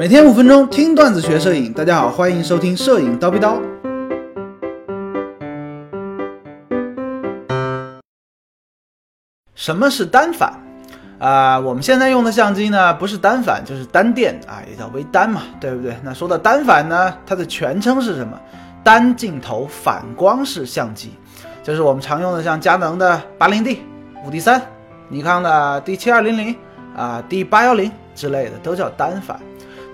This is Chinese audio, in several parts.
每天五分钟听段子学摄影，大家好，欢迎收听摄影叨逼叨。什么是单反？啊、我们现在用的相机呢，不是单反就是单电啊，也叫微单嘛，对不对？那说到单反呢，它的全称是什么？单镜头反光式相机，就是我们常用的像佳能的八零 D、五 D 三、尼康的 D 七二零零啊、D 八幺零之类的，都叫单反。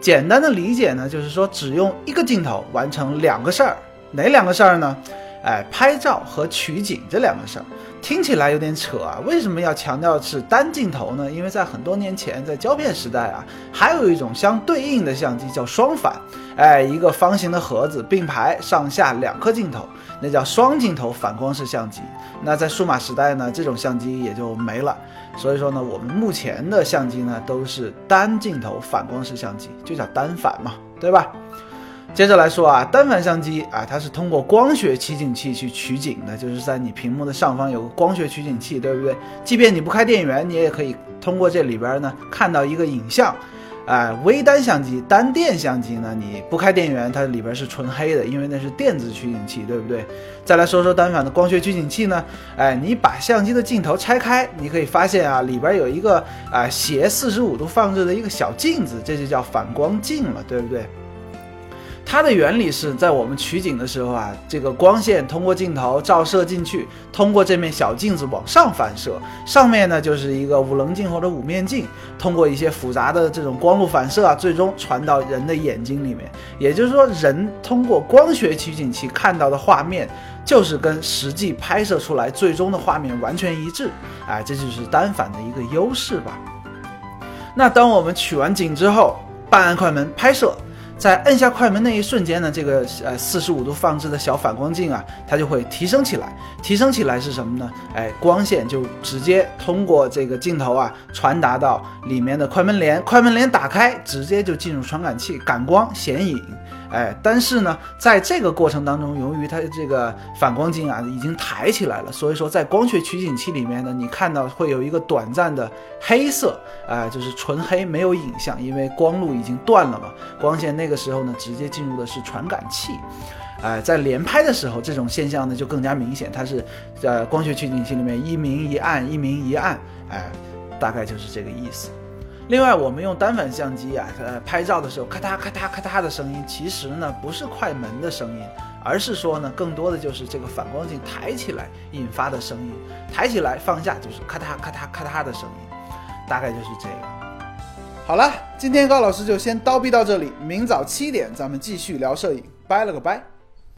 简单的理解呢，就是说只用一个镜头完成两个事儿，哪两个事儿呢？哎，拍照和取景这两个事儿，听起来有点扯啊。为什么要强调是单镜头呢？因为在很多年前，在胶片时代啊，还有一种相对应的相机叫双反，哎，一个方形的盒子并排上下两颗镜头，那叫双镜头反光式相机。那在数码时代呢，这种相机也就没了。所以说呢，我们目前的相机呢都是单镜头反光式相机，就叫单反嘛，对吧？接着来说啊，单反相机啊，它是通过光学取景器去取景的，就是在你屏幕的上方有个光学取景器，对不对？即便你不开电源，你也可以通过这里边呢看到一个影像。啊、微单相机、单电相机呢，你不开电源，它里边是纯黑的，因为那是电子取景器，对不对？再来说说单反的光学取景器呢，哎，你把相机的镜头拆开，你可以发现啊，里边有一个啊、斜四十五度放置的一个小镜子，这就叫反光镜了，对不对？它的原理是在我们取景的时候啊，这个光线通过镜头照射进去，通过这面小镜子往上反射，上面呢就是一个五棱镜或者五面镜，通过一些复杂的这种光路反射啊，最终传到人的眼睛里面。也就是说，人通过光学取景器看到的画面，就是跟实际拍摄出来最终的画面完全一致。哎，这就是单反的一个优势吧。那当我们取完景之后，半按快门拍摄。在摁下快门那一瞬间呢，这个呃四十五度放置的小反光镜啊，它就会提升起来。提升起来是什么呢？哎，光线就直接通过这个镜头啊，传达到里面的快门帘。快门帘打开，直接就进入传感器，感光显影。哎，但是呢，在这个过程当中，由于它这个反光镜啊已经抬起来了，所以说在光学取景器里面呢，你看到会有一个短暂的黑色，啊、就是纯黑，没有影像，因为光路已经断了嘛，光线那个时候呢，直接进入的是传感器。哎、在连拍的时候，这种现象呢就更加明显，它是呃光学取景器里面一明一暗，一明一暗，哎、大概就是这个意思。另外，我们用单反相机啊，呃，拍照的时候，咔嗒咔嗒咔嗒的声音，其实呢不是快门的声音，而是说呢，更多的就是这个反光镜抬起来引发的声音，抬起来放下就是咔嗒咔嗒咔嗒的声音，大概就是这个。好了，今天高老师就先叨逼到这里，明早七点咱们继续聊摄影，拜了个拜。